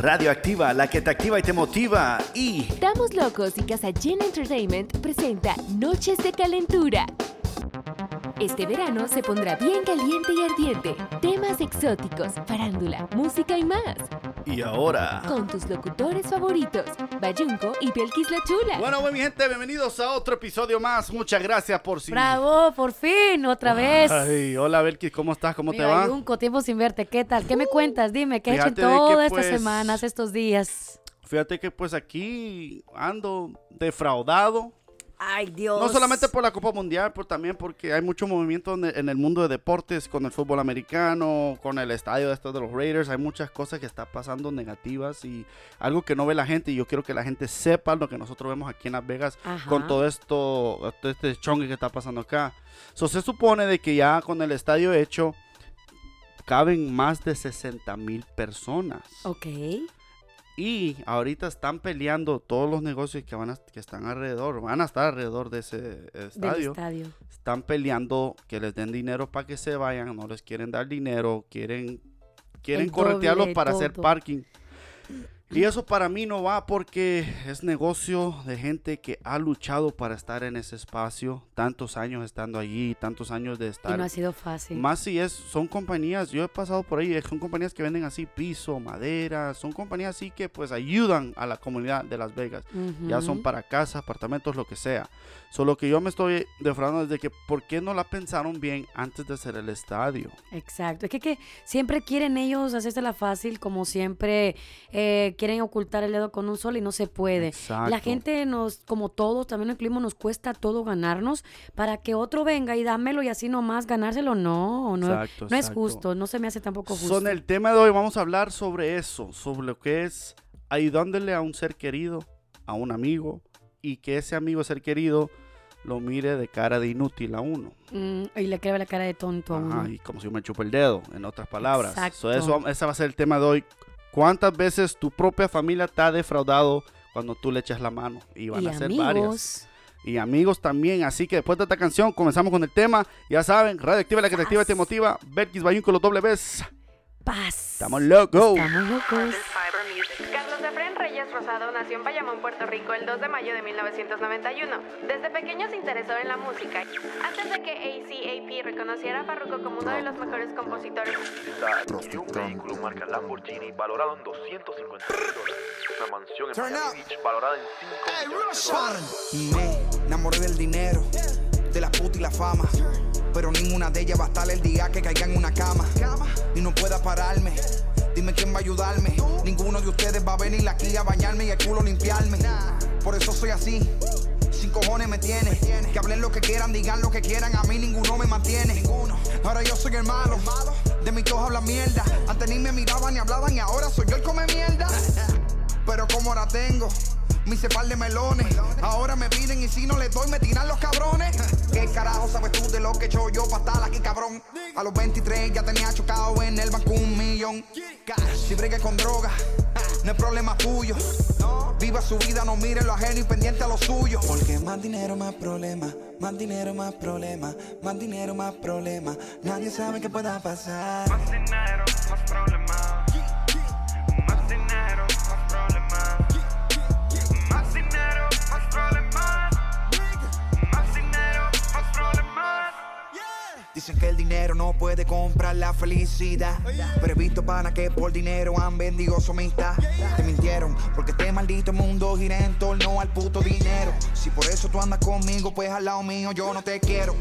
Radioactiva, la que te activa y te motiva. Y Estamos locos y Casa Gen Entertainment presenta Noches de Calentura. Este verano se pondrá bien caliente y ardiente. Temas exóticos, farándula, música y más. y ahora. Con tus locutores favoritos, Bayunco y Belkis la Chula. Bueno, bueno, mi gente, bienvenidos a otro episodio más. Muchas gracias por si. Bravo, por fin, otra vez. Ay, hola Belkis, ¿cómo estás? ¿Cómo te va? Junco, tiempo sin verte, ¿qué tal? ¿Qué me cuentas? Dime, ¿qué has hecho en Fíjate de que, todas pues, estas semanas, estos días? Fíjate que pues aquí ando defraudado. Ay, Dios. No solamente por la Copa Mundial, pero también porque hay mucho movimiento en el, en el mundo de deportes, con el fútbol americano, con el estadio de estos de los Raiders. Hay muchas cosas que están pasando negativas y algo que no ve la gente. Y yo quiero que la gente sepa lo que nosotros vemos aquí en Las Vegas Ajá. con todo esto, todo este chongue que está pasando acá. So, se supone de que ya con el estadio hecho, caben más de 60 mil personas. Ok. Y ahorita están peleando todos los negocios que van a, que están alrededor, van a estar alrededor de ese estadio. estadio. Están peleando que les den dinero para que se vayan, no les quieren dar dinero, quieren quieren corretearlos para hacer parking. Y eso para mí no va porque es negocio de gente que ha luchado para estar en ese espacio, tantos años estando allí, tantos años de Y estar no ha sido fácil. más si es, son compañías, yo he pasado por ahí, son compañías que venden así piso, madera, son compañías así que pues ayudan a la comunidad de Las Vegas. Ya son para casas, apartamentos, lo que sea. Solo que yo me estoy defraudando desde que, ¿por qué no la pensaron bien antes de hacer el estadio? Exacto. Es que, que siempre quieren ellos hacerse la fácil, como siempre eh, quieren ocultar el dedo con un sol y no se puede. Exacto. La gente nos, como todos, también el clima nos cuesta todo ganarnos para que otro venga y dámelo y así nomás ganárselo. No, no, Exacto, no es justo, no se me hace tampoco justo. Son el tema de hoy, vamos a hablar sobre eso, sobre lo que es ayudándole a un ser querido, a un amigo, y que ese amigo ser querido lo mire de cara de inútil a uno. Mm, y le queda la cara de tonto a uno. Y como si yo me chupo el dedo, en otras palabras. So, Exacto. eso, ese va a ser el tema de hoy. ¿Cuántas veces tu propia familia te ha defraudado cuando tú le echas la mano? Y van y a ser amigos. varias. Y amigos también. Así que después de esta canción comenzamos con el tema. Ya saben, Radioactiva, la que te activa y te Paz. motiva. Belkis Bayun con los doble Bs. Paz. Estamos locos. Estamos locos. Rosado nació en Bayamón, Puerto Rico, el 2 de mayo de 1991. Desde pequeño se interesó en la música. Antes de que ACAP reconociera a Farruko como uno de los mejores compositores, y un vehículo marca Lamborghini valorado en 250 mil dólares. Una mansión en Turn Miami up. Beach valorada en 5 millones de dólares. Me enamoré del dinero, de la puta y la fama. Pero ninguna de ellas va a estar el día que caiga en una cama. Y no pueda pararme. Dime quién va a ayudarme. Ninguno de ustedes va a venir aquí a bañarme y el culo limpiarme. Por eso soy así. Sin cojones me tiene. Que hablen lo que quieran, digan lo que quieran. A mí ninguno me mantiene. Ahora yo soy el malo. De mis todos hablan mierda. Antes ni me miraban ni hablaban y ahora soy yo el come mierda. Pero como ahora tengo mis par de melones. Ahora me piden y si no les doy me tiran los cabrones. ¿Qué carajo sabes tú de lo que he hecho yo para estar aquí, cabrón? A los 23 ya tenía chocado en el banco un millón. Si bregues con droga, no es problema tuyo. Viva su vida, no mire lo ajeno y pendiente a lo suyo. Porque más dinero, más problema. Más dinero, más problema. Más dinero, más problema. Nadie sabe qué pueda pasar. Más dinero, más problemas. Dicen que el dinero no puede comprar la felicidad. Pero he visto pana que por dinero han vendido su amistad. Te mintieron, porque este maldito mundo gira en torno al puto dinero. Si por eso tú andas conmigo, pues al lado mío yo no te quiero.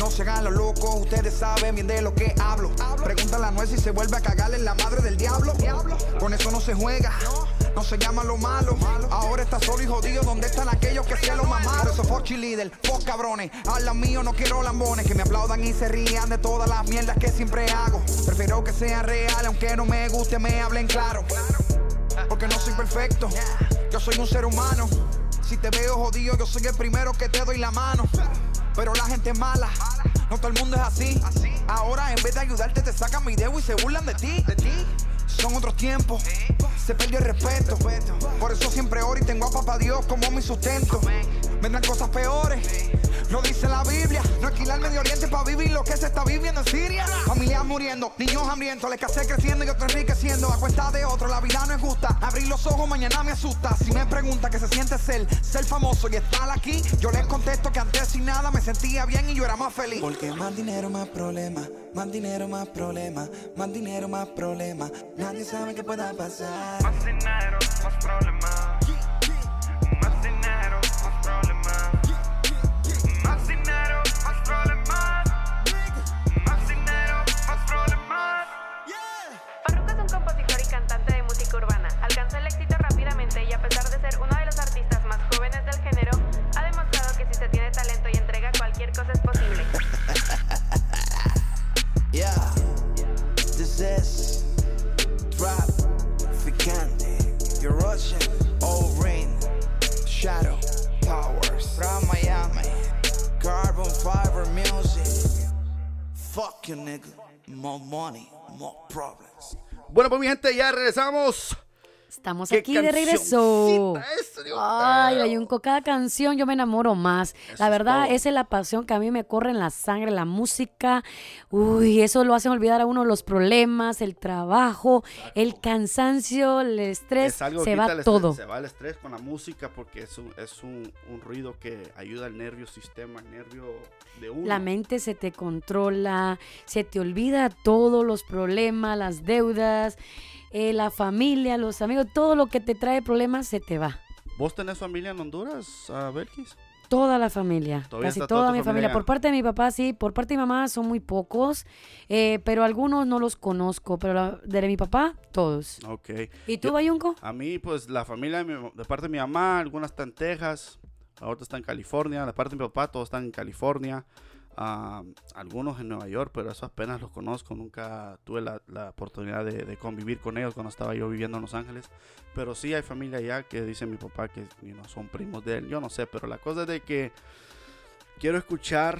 No se hagan los locos, ustedes saben bien de lo que hablo. Pregúntale a Noel si se vuelve a cagarle en la madre del diablo. Con eso no se juega. No se llama lo malo. Ahora está solo y jodido. ¿Dónde están aquellos que se lo mamaron? Por eso fuck líder, fuck cabrones. Hablan mío, no quiero lambones. Que me aplaudan y se rían de todas las mierdas que siempre hago. Prefiero que sean reales, aunque no me guste, me hablen claro. Porque no soy perfecto. Yo soy un ser humano. Si te veo jodido, yo soy el primero que te doy la mano. Pero la gente es mala. No todo el mundo es así. Ahora en vez de ayudarte te sacan video y se burlan de ti. Son otros tiempos. Se perdió el respeto. Por eso siempre oro y tengo a papá Dios como mi sustento. Vendrán cosas peores. Lo dice la Biblia, no alquilar Medio Oriente para vivir lo que se está viviendo en Siria. Familias muriendo, niños hambrientos, la escasez creciendo y otro enriqueciendo. A cuesta de otro, la vida no es justa. Abrir los ojos mañana me asusta. Si me pregunta qué se siente ser, ser famoso y estar aquí, yo les contesto que antes sin nada me sentía bien y yo era más feliz. Porque más dinero, más problema, más dinero, más problema, más dinero, más problema. Nadie sabe qué pueda pasar. Más dinero, más problemas. Ficante, Your Russian, Old Rain, Shadow, Towers, from Miami, Carbon Fiber Music. Fuck you, nigga. More money, more problems. Bueno, pues mi gente, ya regresamos. Estamos ¿Qué aquí de regreso. cancioncita es, Dios Ay? Bayunco, cada canción yo me enamoro más. Eso la verdad, esa es la pasión que a mí me corre en la sangre, la música. Uy, eso lo hacen olvidar a uno los problemas, el trabajo, el cansancio, el estrés. Es algo se va el todo. estrés, se va el estrés con la música porque es un, es un, un ruido que ayuda al nervio sistema, al nervio de uno. La mente se te controla, se te olvida todos los problemas, las deudas, eh, la familia, los amigos, todo lo que te trae problemas se te va. ¿Vos tenés familia en Honduras, uh, Belkis? Toda la familia, Todavía casi toda, mi familia. Por parte de mi papá sí, por parte de mi mamá son muy pocos, eh, pero algunos no los conozco, pero la- de mi papá, todos. Ok. ¿Y tú, Yo- Bayunco? A mí, pues, la familia de, mi- de parte de mi mamá, algunas están en Texas, otra está en California, de parte de mi papá, todos están en California, ah, algunos en Nueva York, pero eso apenas los conozco, nunca tuve la, la oportunidad de, de convivir con ellos cuando estaba yo viviendo en Los Ángeles, pero sí hay familia allá que dice mi papá que you know, son primos de él, yo no sé, pero la cosa es de que quiero escuchar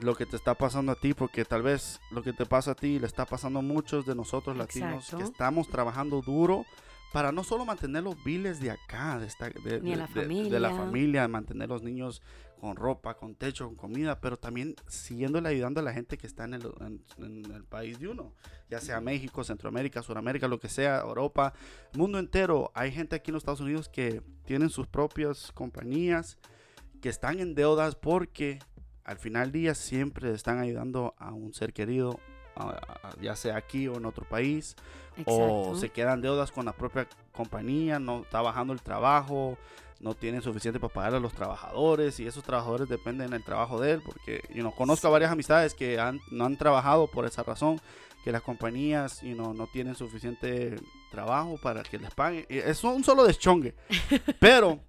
lo que te está pasando a ti, porque tal vez lo que te pasa a ti le está pasando a muchos de nosotros latinos que estamos trabajando duro para no solo mantener los biles de acá, de, esta, de, Ni a de- la de- de la familia. familia, mantener los niños con ropa, con techo, con comida, pero también siguiéndole ayudando a la gente que está en el, en- en el país de uno, ya sea México, Centroamérica, Sudamérica, lo que sea, Europa, mundo entero. Hay gente aquí en los Estados Unidos que tienen sus propias compañías, que están en deudas porque al final del día siempre están ayudando a un ser querido, ya sea aquí o en otro país, o Exacto. se quedan deudas con la propia compañía, no está bajando el trabajo, no tienen suficiente para pagar a los trabajadores y esos trabajadores dependen del trabajo de él, porque yo conozco a varias amistades que han- no han trabajado por esa razón, que las compañías you know, no tienen suficiente trabajo para que les paguen. Es un solo deschongue, pero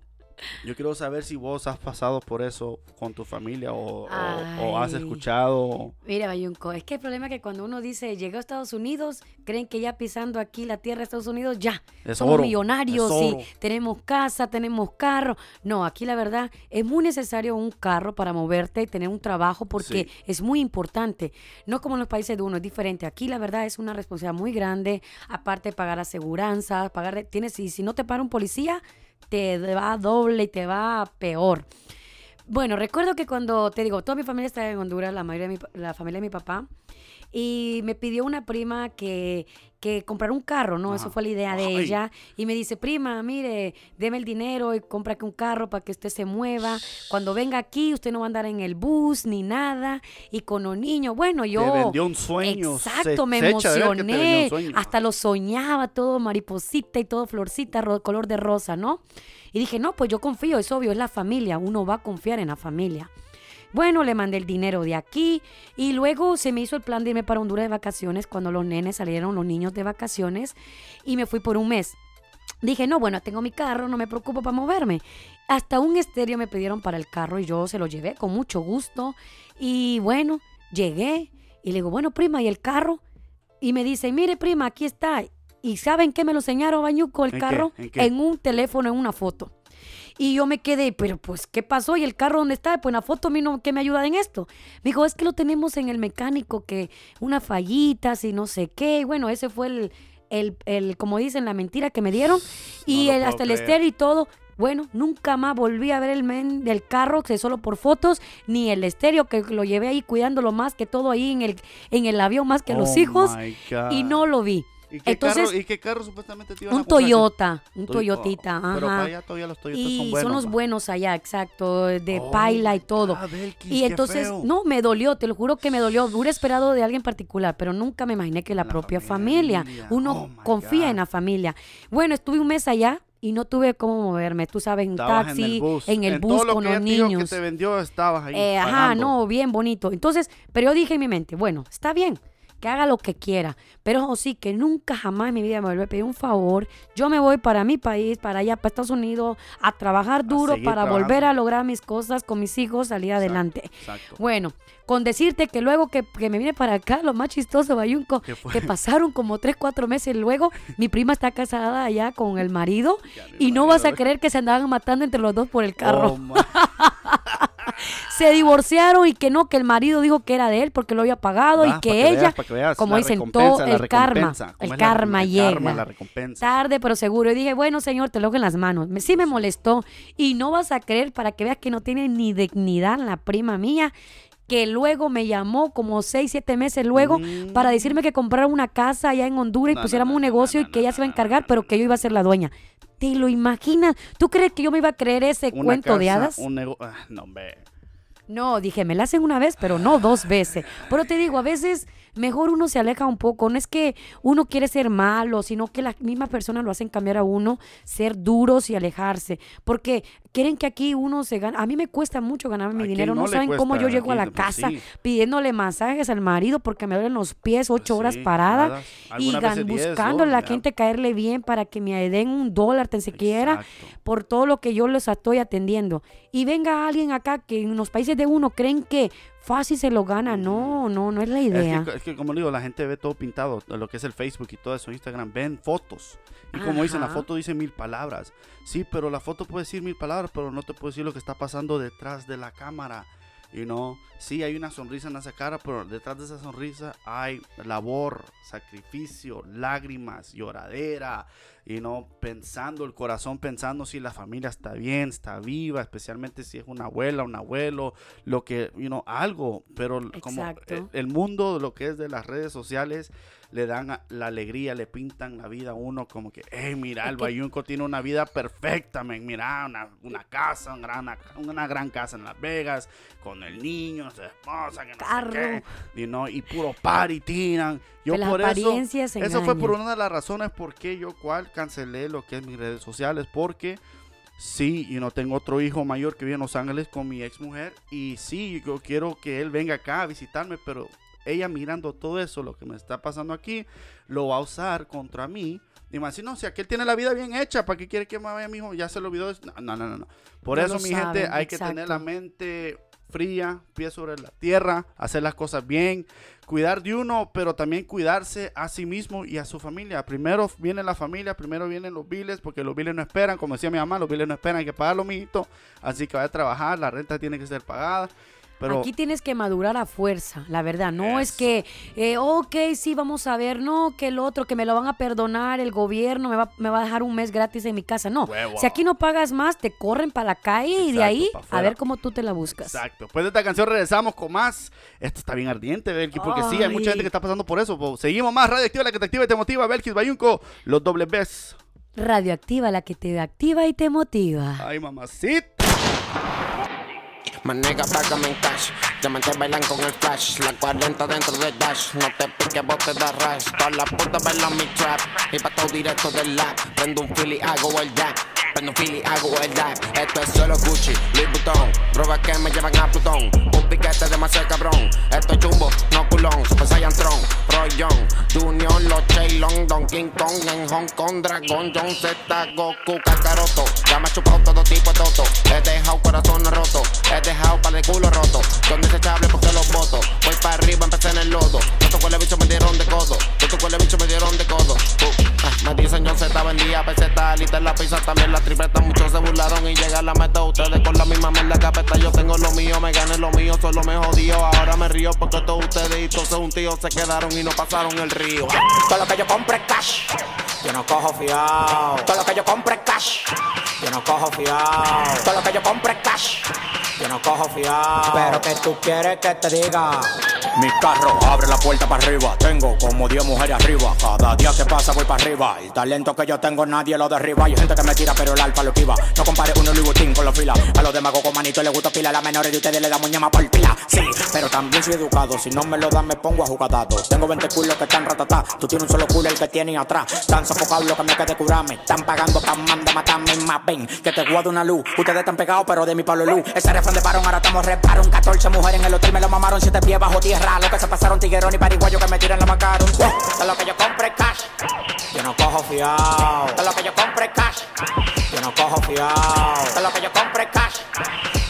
yo quiero saber si vos has pasado por eso con tu familia o, o- o has escuchado. Mira, Bayunco, es que el problema es que cuando uno dice llegué a Estados Unidos, creen que ya pisando aquí la tierra de Estados Unidos, ya, Es somos oro, millonarios y tenemos casa, tenemos carro. No, aquí la verdad es muy necesario un carro para moverte y tener un trabajo porque Sí. es muy importante. No como en los países de uno, es diferente. Aquí la verdad es una responsabilidad muy grande, aparte de pagar aseguranza, pagar, tienes, y si no te para un policía, te va doble y te va peor. Bueno, recuerdo que cuando, te digo, toda mi familia está en Honduras, la mayoría de mi, la familia de mi papá, y me pidió una prima que, que comprar un carro, ¿no? Eso fue la idea de Ay. ella. Y me dice, prima, mire, deme el dinero y compra que un carro para que usted se mueva. Cuando venga aquí, usted no va a andar en el bus ni nada. Y con los niños, bueno, yo... Te vendió un sueño. Exacto, se- me se emocioné. sueño. Hasta lo soñaba, todo mariposita y todo florcita, color de rosa, ¿no? Y dije, no, pues yo confío, es obvio, es la familia, uno va a confiar en la familia. Bueno, le mandé el dinero de aquí y luego se me hizo el plan de irme para Honduras de vacaciones cuando los nenes salieron, los niños de vacaciones, y me fui por un mes. Dije, no, bueno, tengo mi carro, no me preocupo para moverme. Hasta un estéreo me pidieron para el carro y yo se lo llevé con mucho gusto. Y bueno, llegué y le digo, bueno, prima, ¿y el carro? Y me dice, mire, prima, aquí está. ¿Y saben qué me lo enseñaron, Bañuco, el ¿En qué? carro? ¿En qué? un teléfono, en una foto. Y yo me quedé, pero pues, ¿qué pasó? ¿Y el carro dónde está? Pues en la foto a mí no, ¿qué me ayuda en esto? Me dijo, es que lo tenemos en el mecánico, que una fallita, y no sé qué. Y bueno, ese fue el, el, el, como dicen, la mentira que me dieron. Y el, hasta el estéreo y todo. Bueno, nunca más volví a ver el men del carro, que solo por fotos, ni el estéreo, que lo llevé ahí cuidándolo más que todo ahí en el, en el avión, más que Oh los hijos, my God. y no lo vi. ¿Y qué, Entonces, carro, ¿Y qué carro supuestamente te iban a un comprar? Toyota, un Toyotita, oh, Pero ajá. para allá todavía los Toyotas Y son buenos. son los ma. buenos allá, exacto, de Oh paila y todo. Belkis, y qué entonces, feo. no, me dolió, te lo juro que me dolió. Hubiera esperado de alguien particular, pero nunca me imaginé que la, La propia familia. familia. Uno Oh confía God. en la familia. Bueno, estuve un mes allá y no tuve cómo moverme. Tú sabes, en Estabas taxi, en el bus, en el en bus todo lo con que los niños. que te vendió, estabas ahí. Eh, ajá, no, bien bonito. Entonces, pero yo dije en mi mente, bueno, está bien, que haga lo que quiera, pero sí, que nunca jamás en mi vida me vuelve a pedir un favor. Yo me voy para mi país, para allá, para Estados Unidos, a trabajar duro para volver a lograr mis cosas con mis hijos, salir adelante. Exacto. Bueno, con decirte que luego que, que me vine para acá, lo más chistoso, Bayunco, que pasaron como tres, cuatro meses luego, mi prima está casada allá con el marido Ya y no vas a creer que se andaban matando entre los dos por el carro Oh, my- se divorciaron y que no, que el marido dijo que era de él porque lo había pagado Ah, y que que ella, veas, veas, como dicen, todo el karma, recompensa. ¿Cómo el la- karma llega. la recompensa. Tarde pero seguro. Y dije, bueno, señor, te lo hago en las manos. Me, sí me molestó. Y no vas a creer para que veas que no tiene ni dignidad la prima mía, que luego me llamó como seis, siete meses luego Mm. para decirme que comprara una casa allá en Honduras y No, pusiéramos no, un negocio y que ella se iba a encargar, pero que yo iba a ser la dueña. ¿Te lo imaginas? ¿Tú crees que yo me iba a creer ese Una cuento de hadas? Un nego- ah, no, hombre. No, dije, me la hacen una vez, pero no dos veces. Pero te digo, a veces mejor uno se aleja un poco. No es que uno quiere ser malo, sino que las mismas personas lo hacen cambiar a uno, ser duros y alejarse. Porque quieren que aquí uno se gane. A mí me cuesta mucho ganarme mi dinero. no saben cómo yo llego a la pues, casa sí. pidiéndole masajes al marido porque me duelen los pies ocho horas sí, parada. Y gan- buscando a la ya. gente caerle bien para que me den un dólar tan siquiera por todo lo que yo les estoy atendiendo. Y venga alguien acá que en los países de uno creen que fácil se lo gana. No, no, no es la idea. Es que, es que, como digo, la gente ve todo pintado, lo que es el Facebook y todo eso, Instagram, ven fotos. Y como dicen, la foto dice mil palabras. Sí, pero la foto puede decir mil palabras, pero no te puede decir lo que está pasando detrás de la cámara. Y no, sí hay una sonrisa en esa cara, pero detrás de esa sonrisa hay labor, sacrificio, lágrimas, lloradera, y no pensando el corazón, pensando si la familia está bien, está viva, especialmente si es una abuela, un abuelo, lo que, you know, algo, pero como Exacto. el, el mundo, lo que es de las redes sociales, le dan la alegría, le pintan la vida a uno como que, hey, mira, el Bayunco tiene una vida perfecta, men, mira, una, una casa, una gran, una gran casa en Las Vegas, con el niño, su esposa, que no Carro. sé qué, y, no, y puro party tiran. Yo Que las por eso, eso fue por una de las razones por qué yo cual cancelé lo que es mis redes sociales, porque sí, y no tengo otro hijo mayor que vive en Los Ángeles con mi ex mujer, y sí, yo quiero que él venga acá a visitarme, pero ella mirando todo eso, lo que me está pasando aquí, lo va a usar contra mí. Y me va a decir, no, si aquel tiene la vida bien hecha, ¿para qué quiere que me vaya mi hijo? Ya se lo olvidó. No, no, no, no. Por No eso, mi gente, hay que tener la mente fría, pie sobre la tierra, hacer las cosas bien, cuidar de uno, pero también cuidarse a sí mismo y a su familia. Primero viene la familia, primero vienen los biles, porque los biles no esperan, como decía mi mamá, los biles no esperan, hay que pagarlo, mijito. Así que vaya a trabajar, la renta tiene que ser pagada. Pero Aquí tienes que madurar a fuerza, la verdad. No es que, eh, ok, sí, vamos a ver, no, que el otro, que me lo van a perdonar, el gobierno me va, me va a dejar un mes gratis en mi casa. No, Huevo. si aquí no pagas más, te corren para la calle y de ahí a ver cómo tú te la buscas. Exacto. Después de esta canción regresamos con más. Esto está bien ardiente, Belkis, porque sí, hay mucha gente que está pasando por eso. po. Seguimos más. Radio Activa, la que te activa y te motiva. Belkis Bayunco, los dobles Bs. Radioactiva, la que te activa y te motiva. Ay, mamacita. Manega, págame en cash. Diamantes bailan con el flash. La 40 dentro del dash. No te piques, vos te das rash. Todas las putas bailan mi trap. Y pa' todo directo del lap. Prendo un fili, hago el dap. Prendo un fili, hago el dap. Esto es solo Gucci, Louis Vuitton. Drogas que me llevan a Plutón. Un piquete demasiado cabrón. Esto es chumbo, no culón. Super Saiyan Tron, Roy Young. Junior, los Chaylon, Don King Kong. En Hong Kong, Dragon, John Z, Goku, Kakaroto. Ya me he chupado todo tipo de toto. He dejado corazones rotos. He dejado para de culo roto. Son desechables porque los voto. Voy para arriba, empecé en el lodo. Estos cuales bichos me dieron de codo. Estos cuales bichos me dieron de codo. Uh, ah, me dicen yo Z vendía pesetas, lista en la pizza también la tripleta. Muchos se burlaron y llega la meta. Ustedes con la misma mierda que apesta. Yo tengo lo mío, me gané lo mío, solo me jodió. Ahora me río porque todos ustedes y todos un tío se quedaron y no pasaron el río. Todo lo que yo compre es cash. Yo no cojo fiao. Todo lo que yo compre es cash. Yo no cojo fiao. Todo lo que yo compre es cash. Yo no cojo fiao. Pero que tú quieres que te diga. Mi carro abre la puerta para arriba. Tengo como 10 mujeres arriba. Cada día que pasa voy para arriba. El talento que yo tengo nadie lo derriba. Hay gente que me tira, pero el alfa lo esquiva. No compare uno Louis Vuitton con los fila. A los demás con manito les gusta pila. A las menores de ustedes le damos ñama por pila. Sí, pero también soy educado. Si no me lo dan, me pongo a jugar dato. Tengo 20 culos que están ratatá. Tú tienes un solo culo el que tienen atrás. Tan sofocado lo que me quede curarme. Están pagando pa' manda matarme más. Ven, que te guardo una luz. Ustedes están pegados, pero de mi palo luz. Ese refrán de varón, ahora estamos reparon. 14 mujeres en el hotel me lo mamaron. 7 pies bajo tierra. Lo que se pasaron tiguerón y pariguayo que me tiran la macaron. De lo que yo compre cash. Yo no cojo fiao. De lo que yo compre cash. Yo no cojo fiao. De lo que yo compre cash.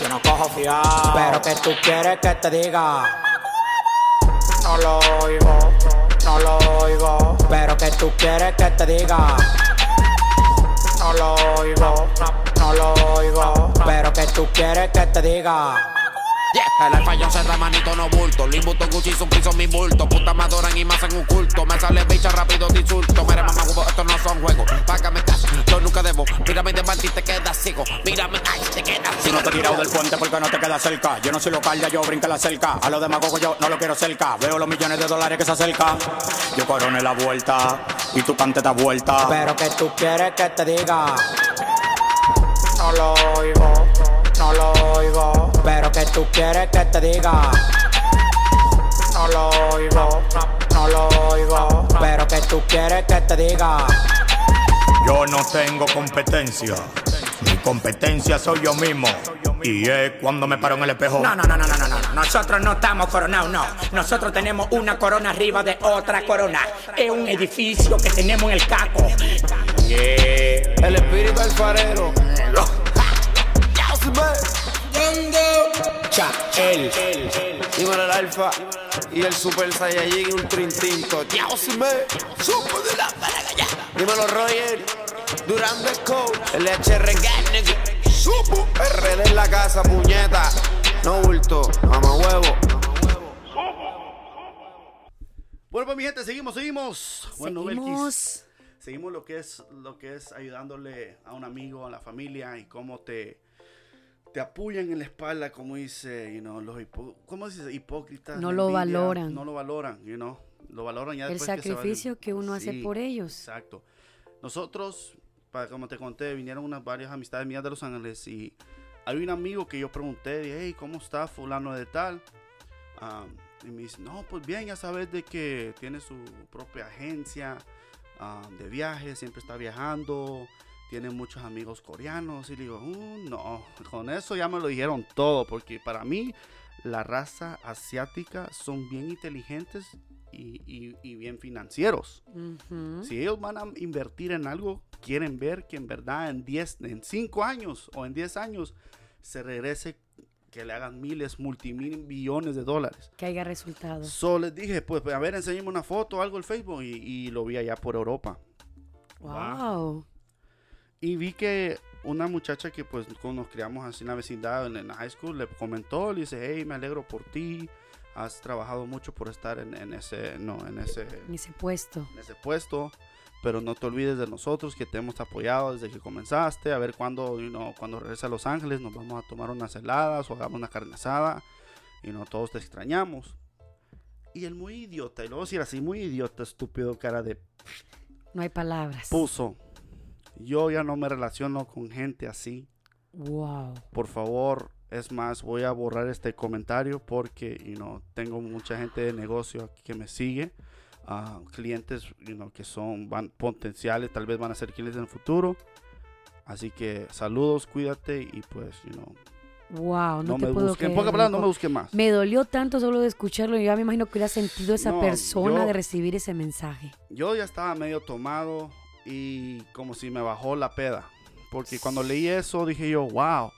Yo no cojo fiao. Pero que tú quieres que te diga. No lo oigo, no lo oigo. Pero que tú quieres que te diga. No lo oigo, no lo oigo. Pero que tú quieres que te diga. Yeah. El alfa yo se manito no bulto. Louis Vuitton, Gucci son piso mi bulto. Puta me adoran y me hacen un culto. Me sale bicha rápido te insulto. Mira mamá huevo, esto no son juegos. Págame cash, yo nunca debo. Mírame de y te quedas ciego. Mírame, ay, te quedas Si no te he tirado del puente porque no te quedas cerca. Yo no soy local, ya yo brinca la cerca. A los demagogos yo no lo quiero cerca. Veo los millones de dólares que se acercan. Yo coroné la vuelta y tú cante da vuelta. Pero que tú quieres que te diga. No lo oigo, no lo oigo. Pero que tú quieres que te diga. No lo oigo, no lo oigo. Pero que tú quieres que te diga. Yo no tengo competencia. Mi competencia soy yo mismo. Y es cuando me paro en el espejo. No, no, no, no, no, no, no. Nosotros no estamos coronados, no. Nosotros tenemos una corona arriba de otra corona. Es un edificio que tenemos en el caco. Yeah. El espíritu alfarero. Cha, él. Dímelo el alfa y el super saiyajin ultra instinto. Dios me supo de la paragaya. Dímelo Roger, Durán de Code, el HR Gang. Supo. RD en la casa, puñeta. No bulto, mamá huevo. Bueno, pues mi gente, seguimos, seguimos. Bueno, Belkis, Seguimos. seguimos lo que es lo que es ayudándole a un amigo, a la familia y cómo te te apoyan en la espalda, como dice, you know, los hipo- ¿cómo dice? hipócritas. No lo envidia, valoran. No lo valoran, you know. Lo valoran ya El después que se va- sacrificio que uno hace por ellos. Exacto. Nosotros, para, como te conté, vinieron unas varias amistades mías de Los Ángeles y hay un amigo que yo pregunté, hey, ¿cómo está fulano de tal? Y me dice, no, pues bien, ya sabes de que tiene su propia agencia de viajes, siempre está viajando, tiene muchos amigos coreanos. Y le digo, "Uh, no, con eso ya me lo dijeron todo, porque para mí la raza asiática son bien inteligentes y, y- y bien financieros. Ujú. Si ellos van a invertir en algo, quieren ver que en verdad en 10, en 5 años o en 10 años se regrese, que le hagan miles, multimil billones de dólares. Que haya resultados. So les dije, pues a ver, enséñame una foto o algo el Facebook y, y lo vi allá por Europa. Wow. Y vi que una muchacha que pues nos criamos así en la vecindad, en, la high school, le comentó, le dice, hey, me alegro por ti, has trabajado mucho por estar en, en ese, no, en ese, En ese puesto. en ese puesto, pero no te olvides de nosotros que te hemos apoyado desde que comenzaste, a ver cuando, you know, cuando regrese a Los Ángeles nos vamos a tomar unas heladas o hagamos una carne asada y no todos te extrañamos. Y el muy idiota, y luego decir así, muy idiota, estúpido, cara de No hay palabras. puso. Yo ya no me relaciono con gente así. Wow. Por favor, es más, voy a borrar este comentario porque, you know, tengo mucha gente de negocio aquí que me sigue. ah, clientes, you know, que son van, potenciales, tal vez van a ser clientes en el futuro. Así que saludos, cuídate y pues, you know, Wow, no, no, te me puedo busquen. En creer, pocas palabras, no me busquen más. Me dolió tanto solo de escucharlo. Yo ya me imagino que hubiera sentido esa No, persona yo- de recibir ese mensaje. Yo ya estaba medio tomado y como si me bajó la peda. Porque cuando leí eso dije yo, wow.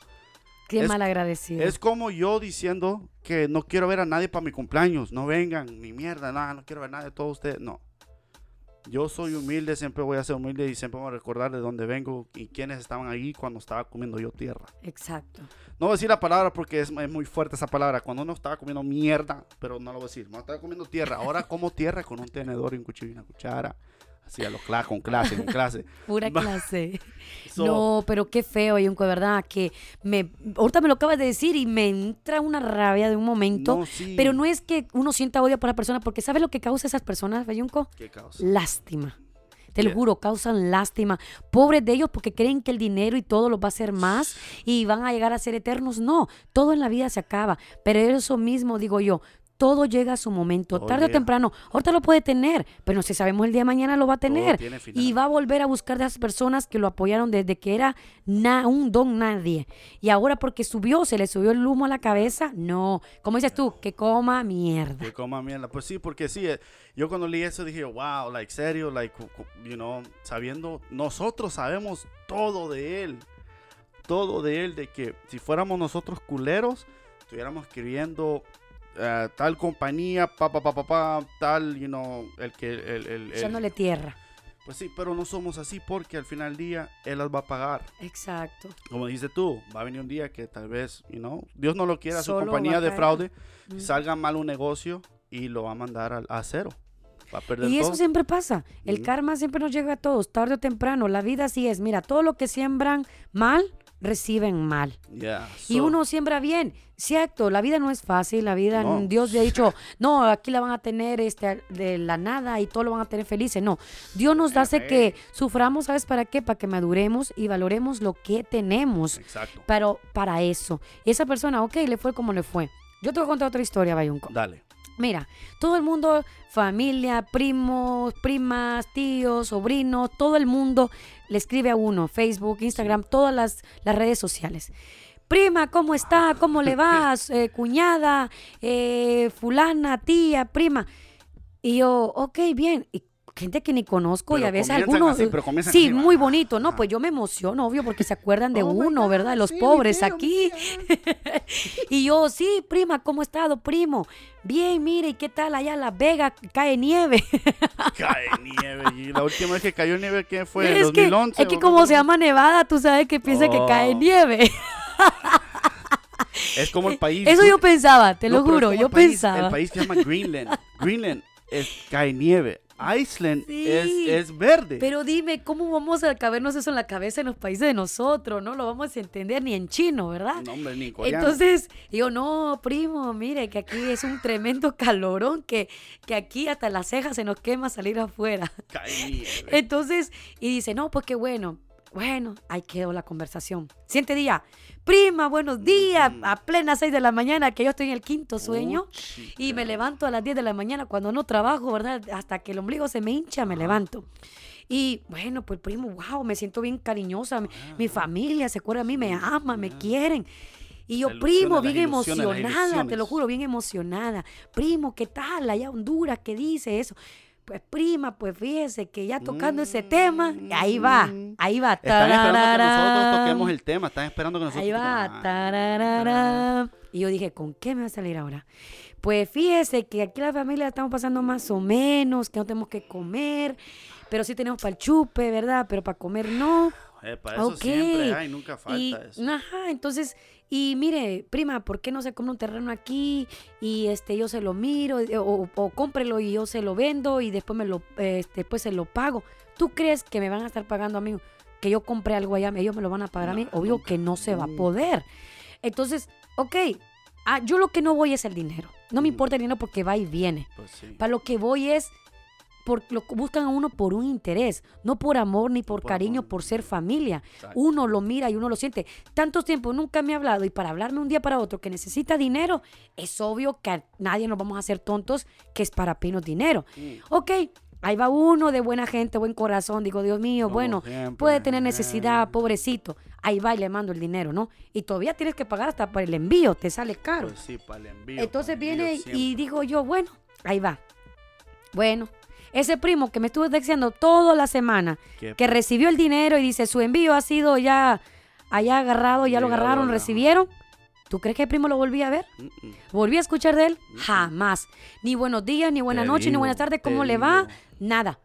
Qué Es- mal agradecido. Es como yo diciendo que no quiero ver a nadie para mi cumpleaños. No vengan, ni mierda, nada, no quiero ver a nadie, todos ustedes. No. Yo soy humilde, siempre voy a ser humilde y siempre voy a recordar de dónde vengo y quiénes estaban ahí cuando estaba comiendo yo tierra. Exacto. No voy a decir la palabra porque es, es muy fuerte esa palabra. Cuando uno estaba comiendo mierda, pero no lo voy a decir. No estaba comiendo tierra. Ahora como tierra con un tenedor y un cuchillo y una cuchara. Así a los con clase, con clase. Pura clase. So- no, pero qué feo, Yunco, de verdad, que me, ahorita me lo acabas de decir y me entra una rabia de un momento, No, sí. pero no es que uno sienta odio por la persona, porque ¿sabes lo que causa esas personas, Yunco? ¿Qué causa? Lástima. Te lo juro, causan lástima. Pobres de ellos porque creen que el dinero y todo los va a hacer más y van a llegar a ser eternos. No, todo en la vida se acaba. Pero eso mismo digo yo, todo llega a su momento, Oh, tarde o temprano. Ahorita lo puede tener, pero no sé, sabemos el día de mañana lo va a tener. Y va a volver a buscar de esas personas que lo apoyaron desde que era na- un don nadie. Y ahora porque subió, se le subió el humo a la cabeza. No, como dices tú, que coma mierda. Que coma mierda. Pues sí, porque sí, eh, yo cuando leí eso dije, wow, like, serio, like, you know, sabiendo, nosotros sabemos todo de él. Todo de él, de que si fuéramos nosotros culeros, estuviéramos escribiendo eh, tal compañía, pa, pa, pa, pa, pa, tal, you know, el que, el, el- el- Echándole tierra. pues sí, pero no somos así porque al final del día él las va a pagar. Exacto. Como dices tú, va a venir un día que tal vez, you know, Dios no lo quiera, su Solo compañía va a de fraude, Mm. salga mal un negocio y lo va a mandar al- a, cero. Va a perder Y eso siempre pasa. El karma siempre nos llega a todos, tarde o temprano. La vida así es. Mira, todo lo que siembran mal, reciben mal. Yeah, Y uno siembra bien. Cierto, la vida no es fácil. La vida, No. Dios le ha dicho, no, aquí la van a tener este, de la nada y todo lo van a tener felices. No, Dios nos hace que suframos, ¿sabes para qué? Para que maduremos y valoremos lo que tenemos. Exacto. Pero para eso. Y esa persona, ok, le fue como le fue. Yo te voy a contar otra historia, Bayunco. Dale. Mira, todo el mundo, familia, primos, primas, tíos, sobrinos, todo el mundo le escribe a uno, Facebook, Instagram, todas las, las redes sociales. Prima, ¿cómo está? ¿Cómo le vas? Eh, cuñada, eh, fulana, tía, prima. Y yo, ok, bien. Y gente que ni conozco y a veces algunos... así, pero comienzan sí, así, muy bonito, ¿no? Pues yo me emociono, obvio, porque se acuerdan de Oh uno, ¿verdad? De los sí, pobres tío, aquí. y yo, sí, prima, ¿cómo ha estado, primo? Bien, mire, ¿y qué tal allá en Las Vegas? Cae nieve. Cae nieve. Y la última vez que cayó nieve, ¿qué fue? es, ¿En que, 2011? es que como se llama Nevada, tú sabes que piensa que cae Oh. nieve. Es como el país. Eso yo pensaba, te No, lo juro, yo país- pensaba. El país se llama Greenland. Greenland es, cae nieve. Iceland Sí. es, es verde. Pero dime, ¿cómo vamos a cabernos eso en la cabeza en los países de nosotros? No lo vamos a entender ni en chino, ¿verdad? No, hombre, ni coreano. Entonces, yo, no, primo, mire, que aquí es un tremendo calorón, que, que aquí hasta las cejas se nos quema salir afuera. Nieve. Entonces, y dice, no, pues qué bueno. Bueno, ahí quedó la conversación. Siguiente día, prima, buenos días, a plena 6 de la mañana, que yo estoy en el quinto sueño. Y me levanto a las 10 de la mañana cuando no trabajo, ¿verdad? Hasta que el ombligo se me hincha, me levanto. Y bueno, pues primo, wow, me siento bien cariñosa. Mi, mi familia se acuerda de mí, me ama, me quieren. Y yo, primo, bien emocionada, te lo juro, bien emocionada. Primo, ¿qué tal? Allá Honduras, ¿qué dice eso? Pues prima, pues fíjese que ya tocando ese tema, ahí va, ahí va. Mm. Están esperando que nosotros toquemos el tema. Están esperando que nosotros Ahí va. tararara. Y yo dije, ¿con qué me va a salir ahora? Pues fíjese que aquí la familia la estamos pasando más o menos, que no tenemos que comer, pero sí tenemos para el chupe, ¿verdad? Pero para comer no. Eh, para eso siempre hay, nunca falta y, eso. Ajá, entonces, y mire, prima, ¿por qué no se compra un terreno aquí y este yo se lo miro o, o cómprelo y yo se lo vendo y después me lo eh, después se lo pago? ¿Tú crees que me van a estar pagando a mí que yo compré algo allá, ellos me lo van a pagar a mí? Obvio nunca, que no se va a poder. Entonces, ok, ah, yo lo que no voy es el dinero. No me importa el dinero porque va y viene. Pues sí. Para lo que voy es lo buscan a uno por un interés, no por amor ni por, por cariño, amor. por ser familia. Exacto. Uno lo mira y uno lo siente. Tanto tiempo nunca me ha hablado y para hablarme un día para otro que necesita dinero, es obvio que a nadie nos vamos a hacer tontos que es para pinos dinero. Ok, ahí va uno de buena gente, buen corazón. Digo, Dios mío, Como bueno, siempre. puede tener necesidad, pobrecito. Ahí va y le mando el dinero, ¿no? Y todavía tienes que pagar hasta por el envío, te sale caro. Pues sí, para el envío. Entonces para envío viene y digo yo, bueno, ahí va. Bueno, ese primo que me estuvo texteando toda la semana, Qué que recibió el dinero y dice, su envío ha sido ya allá agarrado, ya lo agarraron, recibieron. ¿Tú crees que el primo lo volví a ver? Mm. ¿Volví a escuchar de él? Jamás. Ni buenos días, ni buenas Te noches, ni buenas tardes, ¿cómo le va? Nada.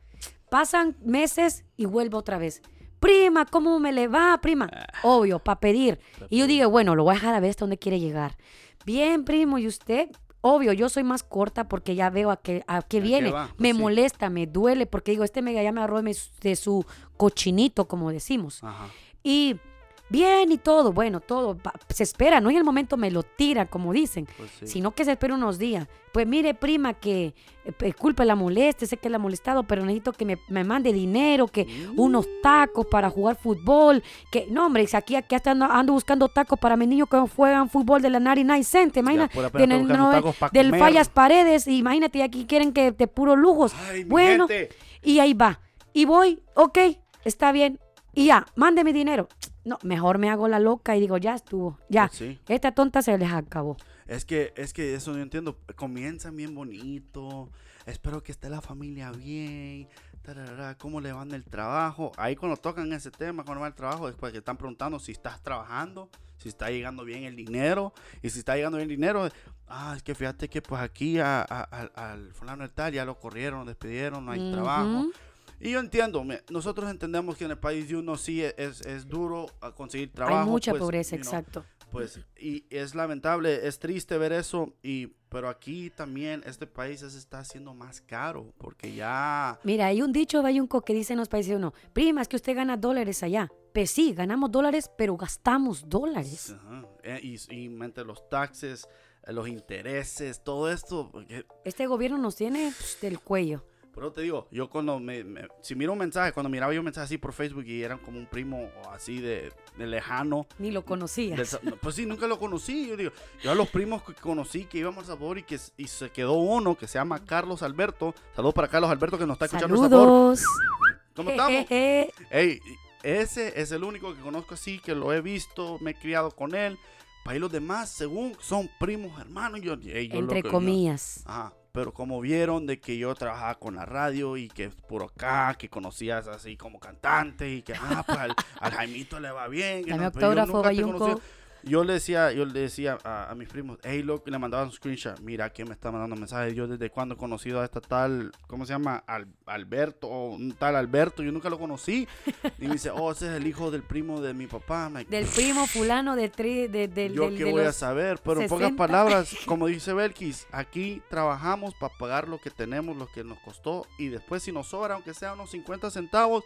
Pasan meses y vuelvo otra vez. Prima, ¿cómo me le va, prima? Ah. Obvio, para pedir. Y yo digo, bueno, lo voy a dejar a ver hasta dónde quiere llegar. Bien, primo, ¿y usted? Obvio, yo soy más corta porque ya veo a qué, a qué viene. va? Pues me sí. molesta, me duele, porque digo, este mega ya me agarró de su cochinito, como decimos. Ajá. Y bien y todo, bueno, todo. Se espera, no en el momento me lo tira, como dicen, Pues sí. sino que se espera unos días. Pues mire, prima, que eh, pe- culpa la moleste, sé que la ha molestado, pero necesito que me, me mande dinero, que Mm. unos tacos para jugar fútbol, que no, hombre, aquí, aquí hasta ando, ando buscando tacos para mis niños que juegan fútbol de la 99 Cent, imagínate, pura pena, del, no. Fallas Paredes, imagínate, aquí quieren que te puro lujos. Ay, bueno, y ahí va. Y voy, ok, está bien. Y ya, mande mi dinero. No, mejor me hago la loca y digo, ya estuvo, ya. Pues sí. Esta tonta se les acabó. Es que, es que eso yo entiendo. Comienzan bien bonito. Espero que esté la familia bien. tararara, ¿Cómo le van el trabajo? Ahí cuando tocan ese tema, cuando va el trabajo, después que están preguntando si estás trabajando, si está llegando bien el dinero. Y si está llegando bien el dinero, ah, es que fíjate que pues aquí a- al fulano del tal ya lo corrieron, lo despidieron, no hay trabajo. Y yo entiendo, nosotros entendemos que en el país de uno sí es, es, duro a conseguir trabajo. Hay mucha pues, pobreza, you know, exacto. pues, y es lamentable, es triste ver eso, y, pero aquí también este país se está haciendo más caro, porque ya... Mira, hay un dicho bayunco que dice en los países uno, prima, es que usted gana dólares allá. Pues sí, ganamos dólares, pero gastamos dólares. Ajá, eh, y, y mente los taxes, eh, los intereses, todo esto, porque Este gobierno nos tiene pues, del cuello. Pero te digo, yo cuando me, me- si miro un mensaje, cuando miraba yo un mensaje así por Facebook y eran como un primo o así de, de lejano. Ni lo conocías. pues sí, nunca lo conocí. Yo digo, yo a los primos que conocí que íbamos al sabor y que y se quedó uno que se llama Carlos Alberto. Saludos para Carlos Alberto que nos está escuchando. Saludos. ¿Cómo estamos? Ey, ese es el único que conozco así, que lo he visto, me he criado con él. Para ahí los demás, según son primos, hermanos. Yo, ey, yo Entre loco, yo- comillas. Ajá, pero como vieron de que yo trabajaba con la radio y que por acá, que conocías así como cantante y que ah, pues al, al Jaimito le va bien. que no, autógrafo, Yo le decía, yo le decía a, a mis primos, hey, loco, le mandaba un screenshot, mira que me está mandando mensajes, yo desde cuando he conocido a esta tal, ¿cómo se llama? Al- Alberto, o un tal Alberto, yo nunca lo conocí. Y me dice, oh, ese es el hijo del primo de mi papá. Like, Del primo fulano de, tri, de, del- yo del- qué de voy a saber, pero en pocas 60. palabras, como dice Belkis, aquí trabajamos para pagar lo que tenemos, lo que nos costó, y después si nos sobra, aunque sea unos 50 centavos,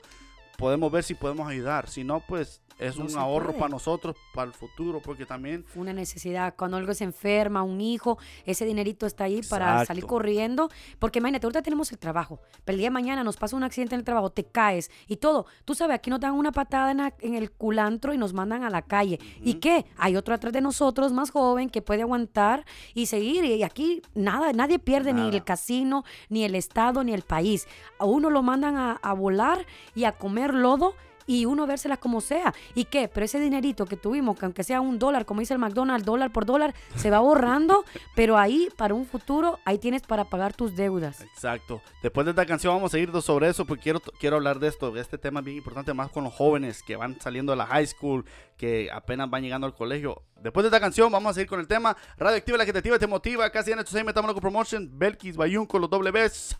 podemos ver si podemos ayudar. Si no, pues es No un ahorro puede. para nosotros, para el futuro, porque también una necesidad. Cuando algo se enferma, un hijo, ese dinerito está ahí para salir corriendo. Porque imagínate, ahorita tenemos el trabajo. Pero el día de mañana nos pasa un accidente en el trabajo, te caes y todo. Tú sabes, aquí nos dan una patada en, el culantro y nos mandan a la calle. ¿Y qué? Hay otro atrás de nosotros, más joven, que puede aguantar y seguir. Y aquí nada, nadie pierde, ni el casino, ni el Estado, ni el país. A uno lo mandan a, a volar y a comer lodo y uno vérselas como sea. ¿Y qué? Pero ese dinerito que tuvimos, que aunque sea un dólar, como dice el McDonald's, dólar por dólar, se va borrando, pero ahí para un futuro, ahí tienes para pagar tus deudas. Exacto. Después de esta canción vamos a ir sobre eso, porque quiero, quiero hablar de esto. Este tema es bien importante, más con los jóvenes que van saliendo de la high school, que apenas van llegando al colegio. Después de esta canción vamos a seguir con el tema Radioactiva, la que te activa, te motiva. Casi en estos metamos con promotion. Belkis, Bayunco, los Ws.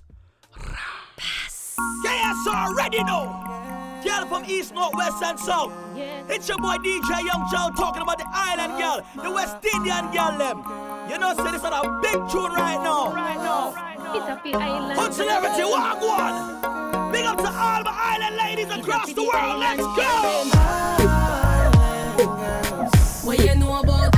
Yes, already know. Girl from East, North, West, and South. It's your boy DJ Young Joe talking about the island uh-huh. girl, the West Indian girl, them. You know, say this is a big tune right now. Right now. Put celebrity, walk one. Big up to all my island ladies across the world. Let's go. What you know about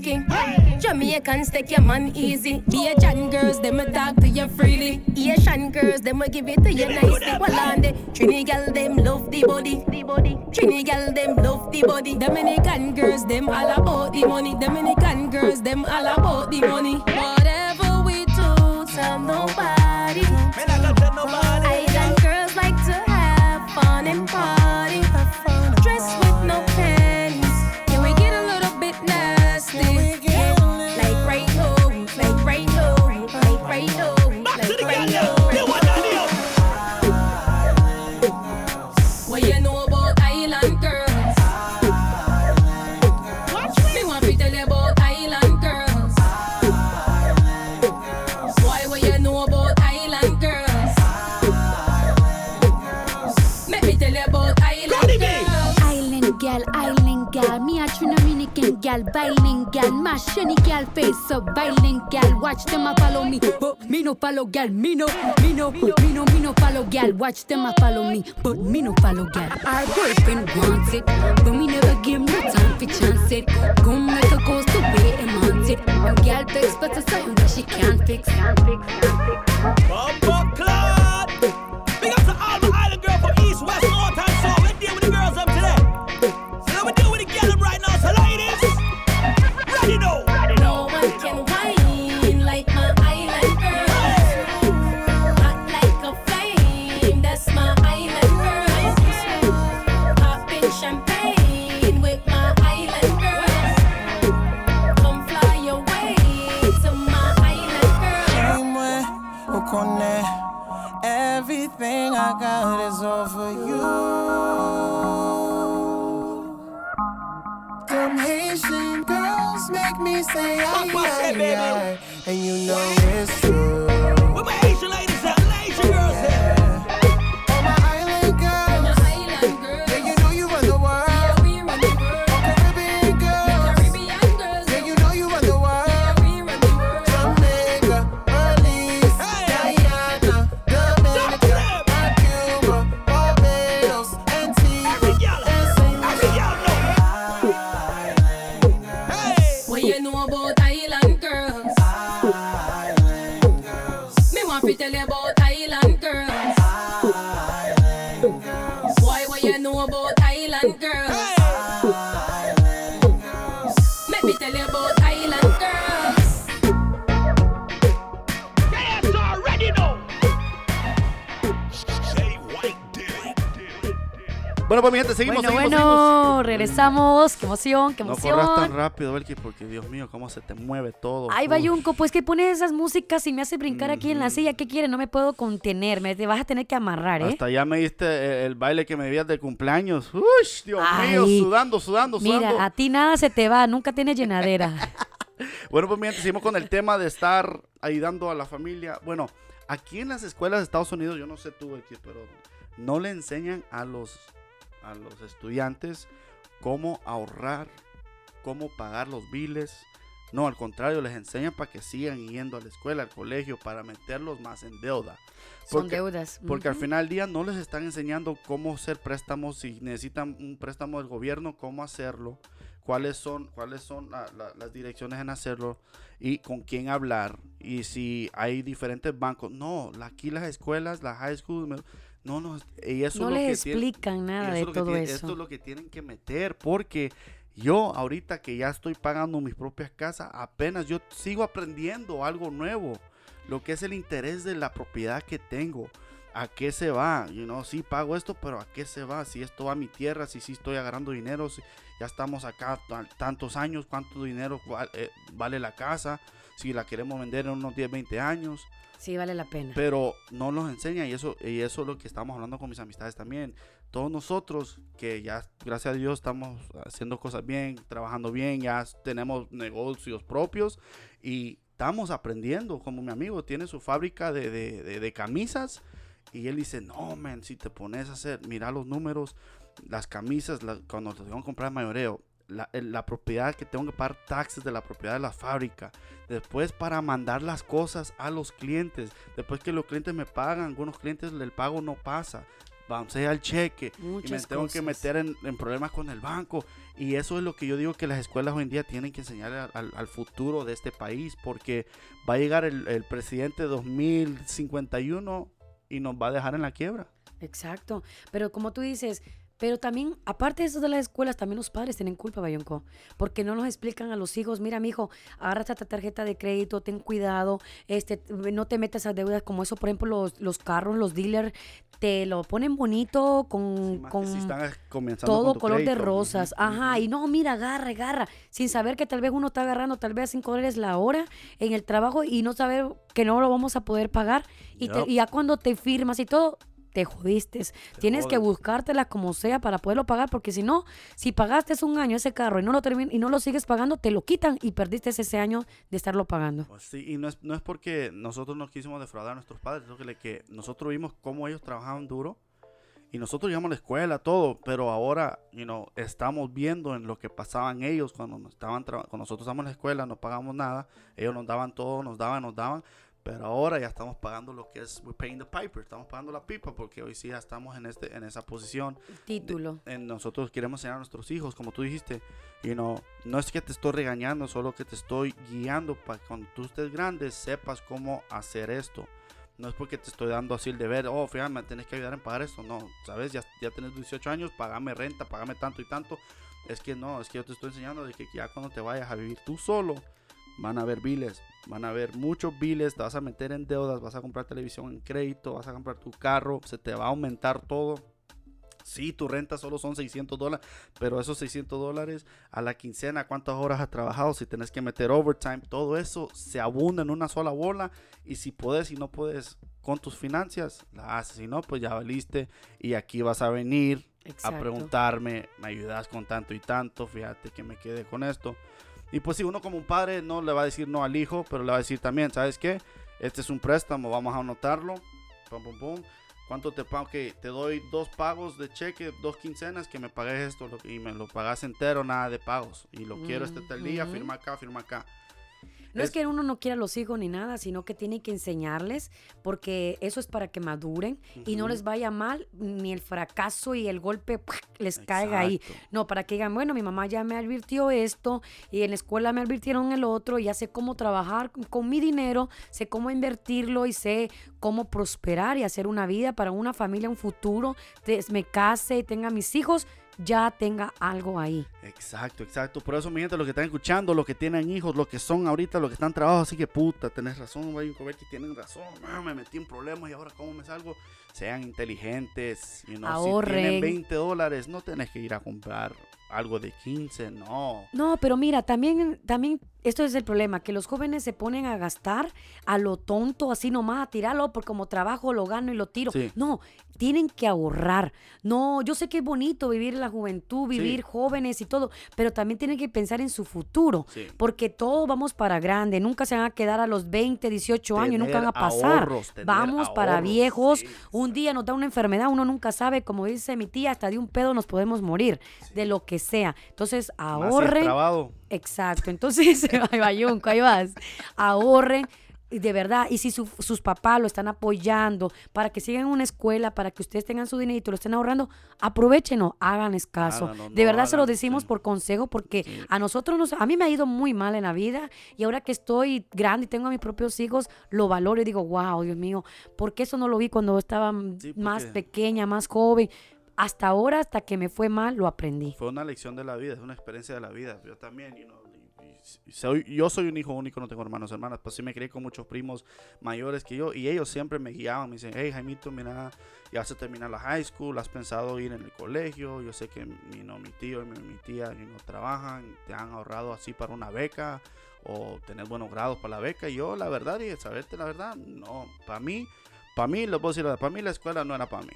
freaking. Jamaican Jamaicans take your man easy. Asian girls, them a talk to you freely. Asian girls, them a give it to you nicely. The Trini gal, them love the body. The body. Trini gal, them love the body. Dominican girls, them all about the money. Dominican girls, them all about the money. Dominican gal, mash any gal face up, violent gal. Watch them a follow me, but me no follow gal, me no, me no, me no, me no follow gal. Watch them a follow me, but me no follow gal. Our boyfriend wants it, but me never give no time for chance it. Go make her goes the way and want it. A gal fix, but it's something that she can't fix. Bumbo you know about Thailand girls? Bueno, pues mi gente, seguimos, Bueno, seguimos, bueno, regresamos. Qué emoción, qué No emoción. corras tan rápido, Belki, porque Dios mío, cómo se te mueve todo. Ay. Bayunco, pues que pones esas músicas y me hace brincar aquí en la silla. ¿Qué quieres? No me puedo contener. Me te vas a tener que amarrar, ¿eh? Hasta ya me diste el, el baile que me debías de cumpleaños. Uy, Dios mío, sudando, sudando, sudando. Mira, a ti nada se te va, nunca tienes llenadera. Bueno, pues mi gente, seguimos con el tema de estar ayudando a la familia. Bueno, aquí en las escuelas de Estados Unidos, yo no sé tú, Belki, pero no le enseñan a los, a los estudiantes cómo ahorrar, cómo pagar los biles. No, al contrario, les enseñan para que sigan yendo a la escuela, al colegio, para meterlos más en deuda. Son deudas. Porque al final del día no les están enseñando cómo hacer préstamos, si necesitan un préstamo del gobierno, cómo hacerlo, cuáles son, cuáles son la- la- las direcciones en hacerlo y con quién hablar. Y si hay diferentes bancos. No, aquí las escuelas, las high school, me- no, no, y eso No les tienen- explican nada de todo tienen- eso. Esto es lo que tienen que meter porque yo ahorita que ya estoy pagando mis propias casas, apenas yo sigo aprendiendo algo nuevo. Lo que es el interés de la propiedad que tengo. ¿A qué se va? You know, sí pago esto, pero ¿a qué se va? Si esto va a mi tierra, si sí estoy agarrando dinero, si ya estamos acá tan- tantos años, ¿cuánto dinero eh, vale la casa? Si la queremos vender en unos 10, 20 años. Sí, vale la pena. Pero no nos enseña y eso, y eso es lo que estamos hablando con mis amistades también. Todos nosotros que ya, gracias a Dios, estamos haciendo cosas bien, trabajando bien, ya tenemos negocios propios y estamos aprendiendo. Como mi amigo tiene su fábrica de, de- de- de camisas y él dice, no, man, si te pones a hacer, mira los números, las camisas, la- cuando te tengo que comprar mayoreo, la, la propiedad que tengo que pagar taxes de la propiedad de la fábrica. Después para mandar las cosas a los clientes. Después que los clientes me pagan, algunos clientes el pago no pasa. bouncea el cheque y me tengo que meter en, en problemas con el banco. Y eso es lo que yo digo que las escuelas hoy en día tienen que enseñar al, al- al futuro de este país, porque va a llegar el, el presidente 2051 y nos va a dejar en la quiebra. Exacto. Pero como tú dices, pero también, aparte de eso de las escuelas, también los padres tienen culpa, Bayonco. Porque no nos explican a los hijos, mira, mijo, agarra esta tarjeta de crédito, ten cuidado, este, no te metas a deudas como eso, por ejemplo, los, los carros, los dealers, te lo ponen bonito con, con que si están comenzando todo con tu color de rosas. Ajá, y no, mira, agarra, agarra, sin saber que tal vez uno está agarrando tal vez a 5 dólares la hora en el trabajo y no saber que no lo vamos a poder pagar. Y, te- y ya cuando te firmas y todo, te jodiste. Tienes que buscártela como sea para poderlo pagar, porque si no, si pagaste un año ese carro y no lo y no lo sigues pagando, te lo quitan y perdiste ese año de estarlo pagando. Pues sí, y no es, no es porque nosotros no quisimos defraudar a nuestros padres, sino que, nosotros vimos cómo ellos trabajaban duro y nosotros íbamos a la escuela, todo, pero ahora, you know, estamos viendo en lo que pasaban ellos cuando, nos estaban cuando nosotros estábamos en la escuela, no pagamos nada, ellos nos daban todo, nos daban, nos daban, pero ahora ya estamos pagando lo que es, we're paying the piper, estamos pagando la pipa, porque hoy sí ya estamos en, este, en esa posición Título. en nosotros queremos enseñar a nuestros hijos, como tú dijiste, y no, no es que te estoy regañando, solo que te estoy guiando para que cuando tú estés grande sepas cómo hacer esto. No es porque te estoy dando así el deber, oh, fíjate, me tienes que ayudar en pagar esto. No, sabes, ya, ya tienes 18 años, pagame renta, pagame tanto y tanto. Es que no, es que yo te estoy enseñando de que ya cuando te vayas a vivir tú solo, van a haber biles, van a haber muchos biles, te vas a meter en deudas, vas a comprar televisión en crédito, vas a comprar tu carro, se te va a aumentar todo. Sí, tu renta solo son 600 dólares, pero esos 600 dólares a la quincena, cuántas horas has trabajado, si tenés que meter overtime, todo eso se abunda en una sola bola y si puedes y no puedes con tus finanzas, la haces, si no, pues ya valiste y aquí vas a venir Exacto. a preguntarme, me ayudas con tanto y tanto, fíjate que me quedé con esto. Y pues si uno como un padre no le va a decir no al hijo, pero le va a decir también, ¿sabes qué? Este es un préstamo, vamos a anotarlo. Pum, pum, pum. ¿Cuánto te pago? Que te doy dos pagos de cheque, dos quincenas, que me pagues esto y me lo pagas entero, nada de pagos. Y lo quiero este tal día, firma acá, firma acá. No es, Es- que uno no quiera a los hijos ni nada, sino que tiene que enseñarles, porque eso es para que maduren y no les vaya mal, ni el fracaso y el golpe les caiga ahí. No, para que digan, bueno, mi mamá ya me advirtió esto y en la escuela me advirtieron el otro, y ya sé cómo trabajar con- con mi dinero, sé cómo invertirlo y sé cómo prosperar y hacer una vida para una familia, un futuro, te- me case y tenga mis hijos, ya tenga algo ahí. Exacto, exacto. Por eso, mi gente, los que están escuchando, los que tienen hijos, los que son ahorita, los que están trabajando, así que puta, tenés razón, vayan a ver que tienen razón. Ah, me metí en problemas y ahora cómo me salgo. Sean inteligentes. you know, Si Ahorren. tienen 20 dólares, no tenés que ir a comprar algo de 15, no. No, pero mira, también, también esto es el problema, que los jóvenes se ponen a gastar a lo tonto, así nomás, a tirarlo, por como trabajo lo gano y lo tiro. Sí. No, tienen que ahorrar. No, yo sé que es bonito vivir la juventud, vivir Sí. jóvenes y todo, pero también tienen que pensar en su futuro, Sí. porque todos vamos para grande, nunca se van a quedar a los 20, 18 años, nunca van a pasar. ahorros, vamos para viejos, un día nos da una enfermedad, uno nunca sabe, como dice mi tía, hasta de un pedo nos podemos morir, de lo que sea. Entonces, ahorren. Exacto, entonces, ay, Bayunco, ahí vas. Ahorren, y de verdad, y si su- sus papás lo están apoyando para que sigan una escuela, para que ustedes tengan su dinerito, lo estén ahorrando, aprovechenlo, hagan caso. Háganlo, de no verdad se lo decimos sí. por consejo, porque a nosotros, nos, a mí me ha ido muy mal en la vida, y ahora que estoy grande y tengo a mis propios hijos, lo valoro y digo, wow, Dios mío, porque eso no lo vi cuando estaba Sí, más pequeña, más joven? Hasta ahora, hasta que me fue mal, lo aprendí. Fue una lección de la vida, es una experiencia de la vida. Yo también, soy, yo soy un hijo único, no tengo hermanos, hermanas, pues sí me crié con muchos primos mayores que yo y ellos siempre me guiaban, me dicen, hey Jaimito, mira, ya se termina la high school, has pensado ir en el colegio, yo sé que mi, tío y mi, mi tía no trabajan, te han ahorrado así para una beca o tener buenos grados para la beca. Y yo, la verdad, y saberte la verdad, no, para mí, para mí, lo puedo decir, para mí la escuela no era para mí.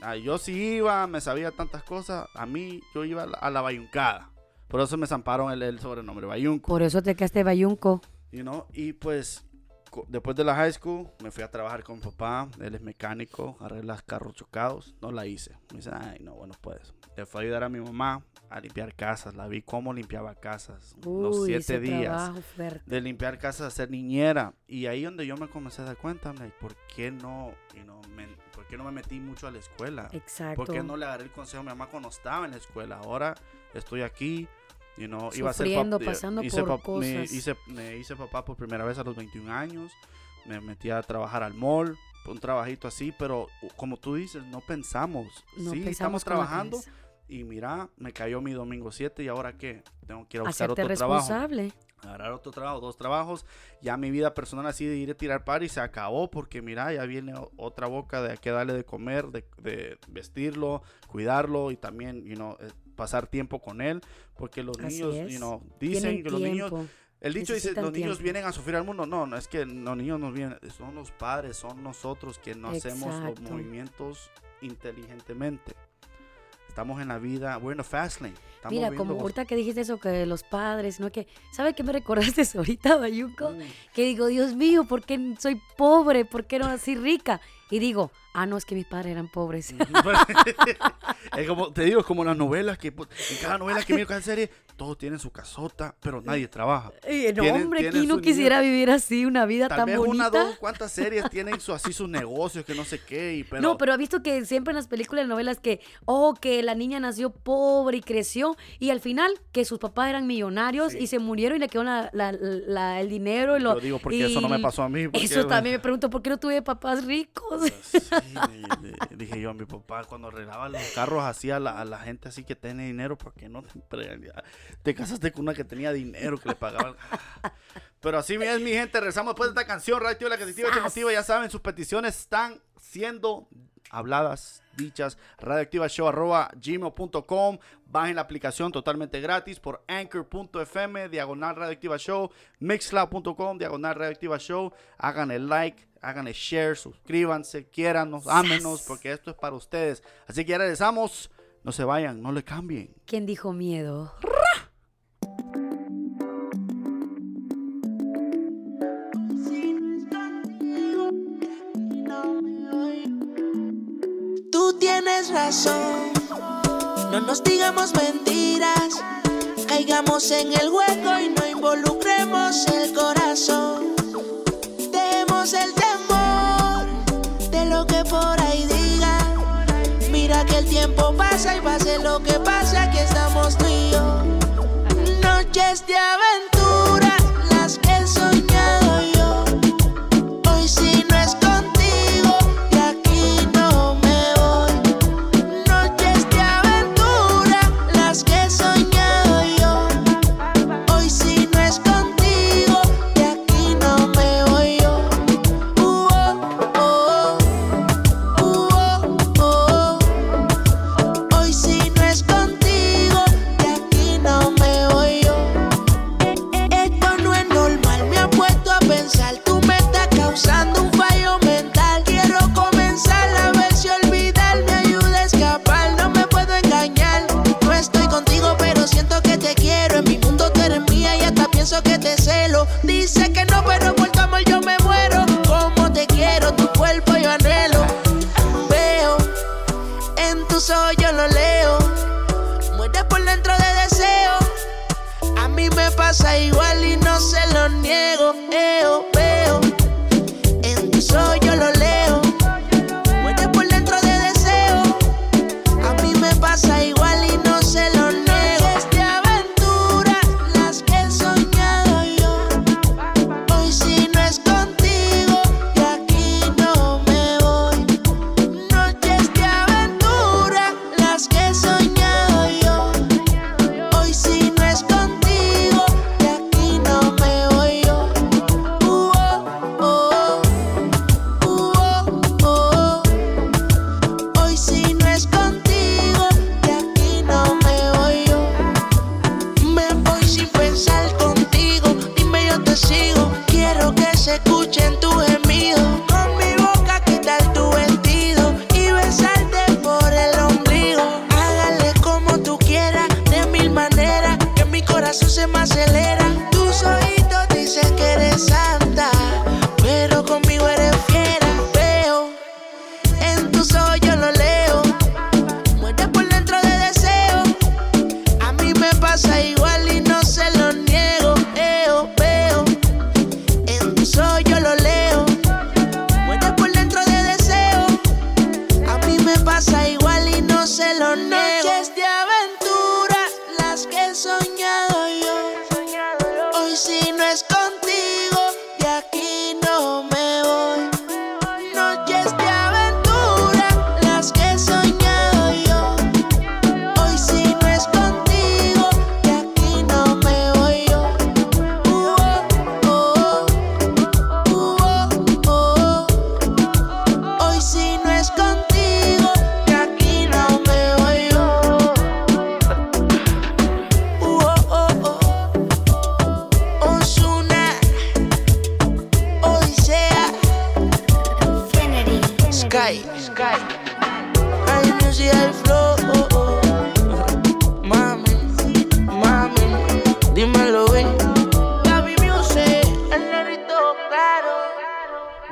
Ah, yo sí iba, me sabía tantas cosas. A mí, yo iba a la, a la bayuncada. Por eso me zamparon el, el sobrenombre Bayunco. Por eso te quedaste Bayunco. You know? Y pues, después de la high school, me fui a trabajar con mi papá. Él es mecánico, arregla carros chocados. No la hice. Me dice, ay, no, bueno, pues. Le fue a ayudar a mi mamá a limpiar casas. La vi cómo limpiaba casas. Uy, siete días de limpiar casas, a ser niñera. Y ahí donde yo me comencé a dar cuenta, ¿por qué no, you know, me- qué no me metí mucho a la escuela? Exacto. ¿Por qué no le agarré el consejo a mi mamá cuando estaba en la escuela? Ahora estoy aquí, you know, iba a ser Sufriendo, pap- pasando hice por pap- Me cosas. hice, me hice papá por primera vez a los 21 años. Me metí a trabajar al mall, un trabajito así, pero como tú dices, no pensamos. No sí, pensamos estamos trabajando. Y mira, me cayó mi domingo 7 y ahora qué? Tengo que ir a buscar Hacerte otro trabajo responsable. Agarrar otro trabajo, dos trabajos. Ya mi vida personal así de ir a tirar party se acabó porque mira, ya viene otra boca de que darle de comer, de, de vestirlo, cuidarlo y también, you know, eh, pasar tiempo con él, porque los Así niños, es. you know, dicen Tienen que los niños el dicho dice, los niños vienen a sufrir al mundo. No, no es que los niños nos vienen, son los padres, son nosotros que no hacemos los movimientos inteligentemente. Estamos en la vida, we're in the fast lane. Estamos Mira, como los- ahorita que dijiste eso, que los padres, ¿no? Que, ¿sabe qué me recordaste ahorita, Bayuco? Mm. Que digo, Dios mío, ¿por qué soy pobre? ¿Por qué no así rica? Y digo, ah, no, es que mis padres eran pobres. es como, te digo, es como las novelas, que pues, en cada novela que miro, cada serie, todos tienen su casota, pero nadie trabaja. Eh, no, Tienen- hombre, ¿quién no quisiera niño. vivir así, una vida Tal tan vez bonita? una, dos, cuántas series tienen su, así sus negocios, que no sé qué, y, pero... no, pero ha visto que siempre en las películas y novelas que, oh, que la niña nació pobre y creció, y al final que sus papás eran millonarios y se murieron y le quedó la- la- la- el dinero. Y lo, Yo digo, porque eso no me pasó a mí, porque- Eso también me pregunto, ¿por qué no tuve papás ricos? Dije yo a mi papá cuando arreglaba los carros así a la, a la gente así que tiene dinero, ¿por qué no te, casaste con una que tenía dinero que le pagaba? Pero así es mi gente, regresamos después de esta canción, Radio La Creativa que motiva, ya saben, sus peticiones están siendo habladas, dichas, radioactivashow arroba gmail.com, bajen la aplicación totalmente gratis por anchor.fm, diagonal radioactiva show, mixcloud.com, diagonal radioactiva show, hagan el like, hagan el share, suscríbanse, quiéranos, ámenos, porque esto es para ustedes. Así que ya regresamos, no se vayan, no le cambien. ¿Quién dijo miedo? Tú tienes razón, no nos digamos mentiras, caigamos en el hueco y no involucremos el corazón. Dejemos el temor tiempo pasa y pase lo que pase, aquí estamos tú y yo. Noches de aventura,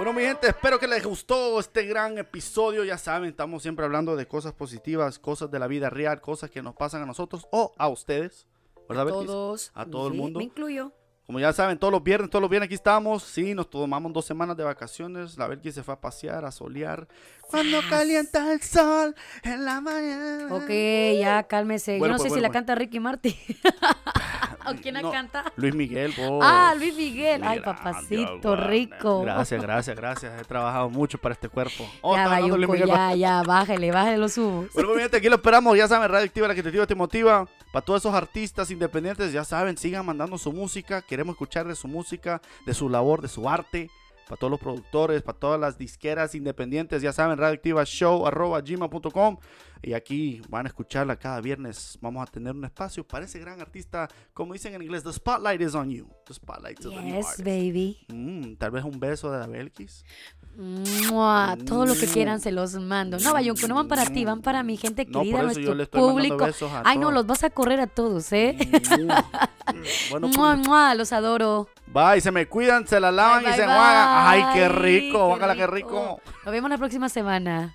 Bueno, mi gente, espero que les gustó este gran episodio. Ya saben, estamos siempre hablando de cosas positivas, cosas de la vida real, cosas que nos pasan a nosotros o a ustedes. ¿Verdad, Belkis? Todos. A todo el Sí, mundo. Me incluyo. Como ya saben, todos los viernes, todos los viernes aquí estamos. Sí, nos tomamos dos semanas de vacaciones. La Belkis se fue a pasear, a solear. Cuando calienta el sol en la mañana. Ok, ya cálmese. Bueno, Yo no pues, sé si bueno, la canta Ricky Martin. ¿O quién la No, canta? Luis Miguel, vos. Ah, Luis Miguel. Ay, papacito Dios, rico. Gracias, gracias, gracias. He trabajado mucho para este cuerpo. Oh, ya, hablando Luis Bayuco, Miguel. ya, ya, bájale, bájale los humos. Bueno, pues, mi gente, aquí lo esperamos. Ya saben, Radio Activa, la que te activa, te motiva. Para todos esos artistas independientes, ya saben, sigan mandando su música. Queremos escuchar de su música, de su labor, de su arte. Para todos los productores, para todas las disqueras independientes, ya saben, radioactiva show arroba gmail.com. Y aquí van a escucharla cada viernes. Vamos a tener un espacio para ese gran artista. Como dicen en inglés, the spotlight is on you. The spotlight is on you. Yes, baby. Mm, tal vez un beso de la Belkis. Mua, todo lo que quieran se los mando. No, Bayonco, no van para ti, van para mi gente No, querida, por eso yo nuestro le estoy público. besos a Ay, no, todos. los vas a correr a todos, ¿eh? Bueno, Mua, pues, mua, los adoro. bye, se me cuidan, se la lavan Bye, y se bye. Ay, qué bye, rico, qué bácala, qué rico. Nos vemos la próxima semana.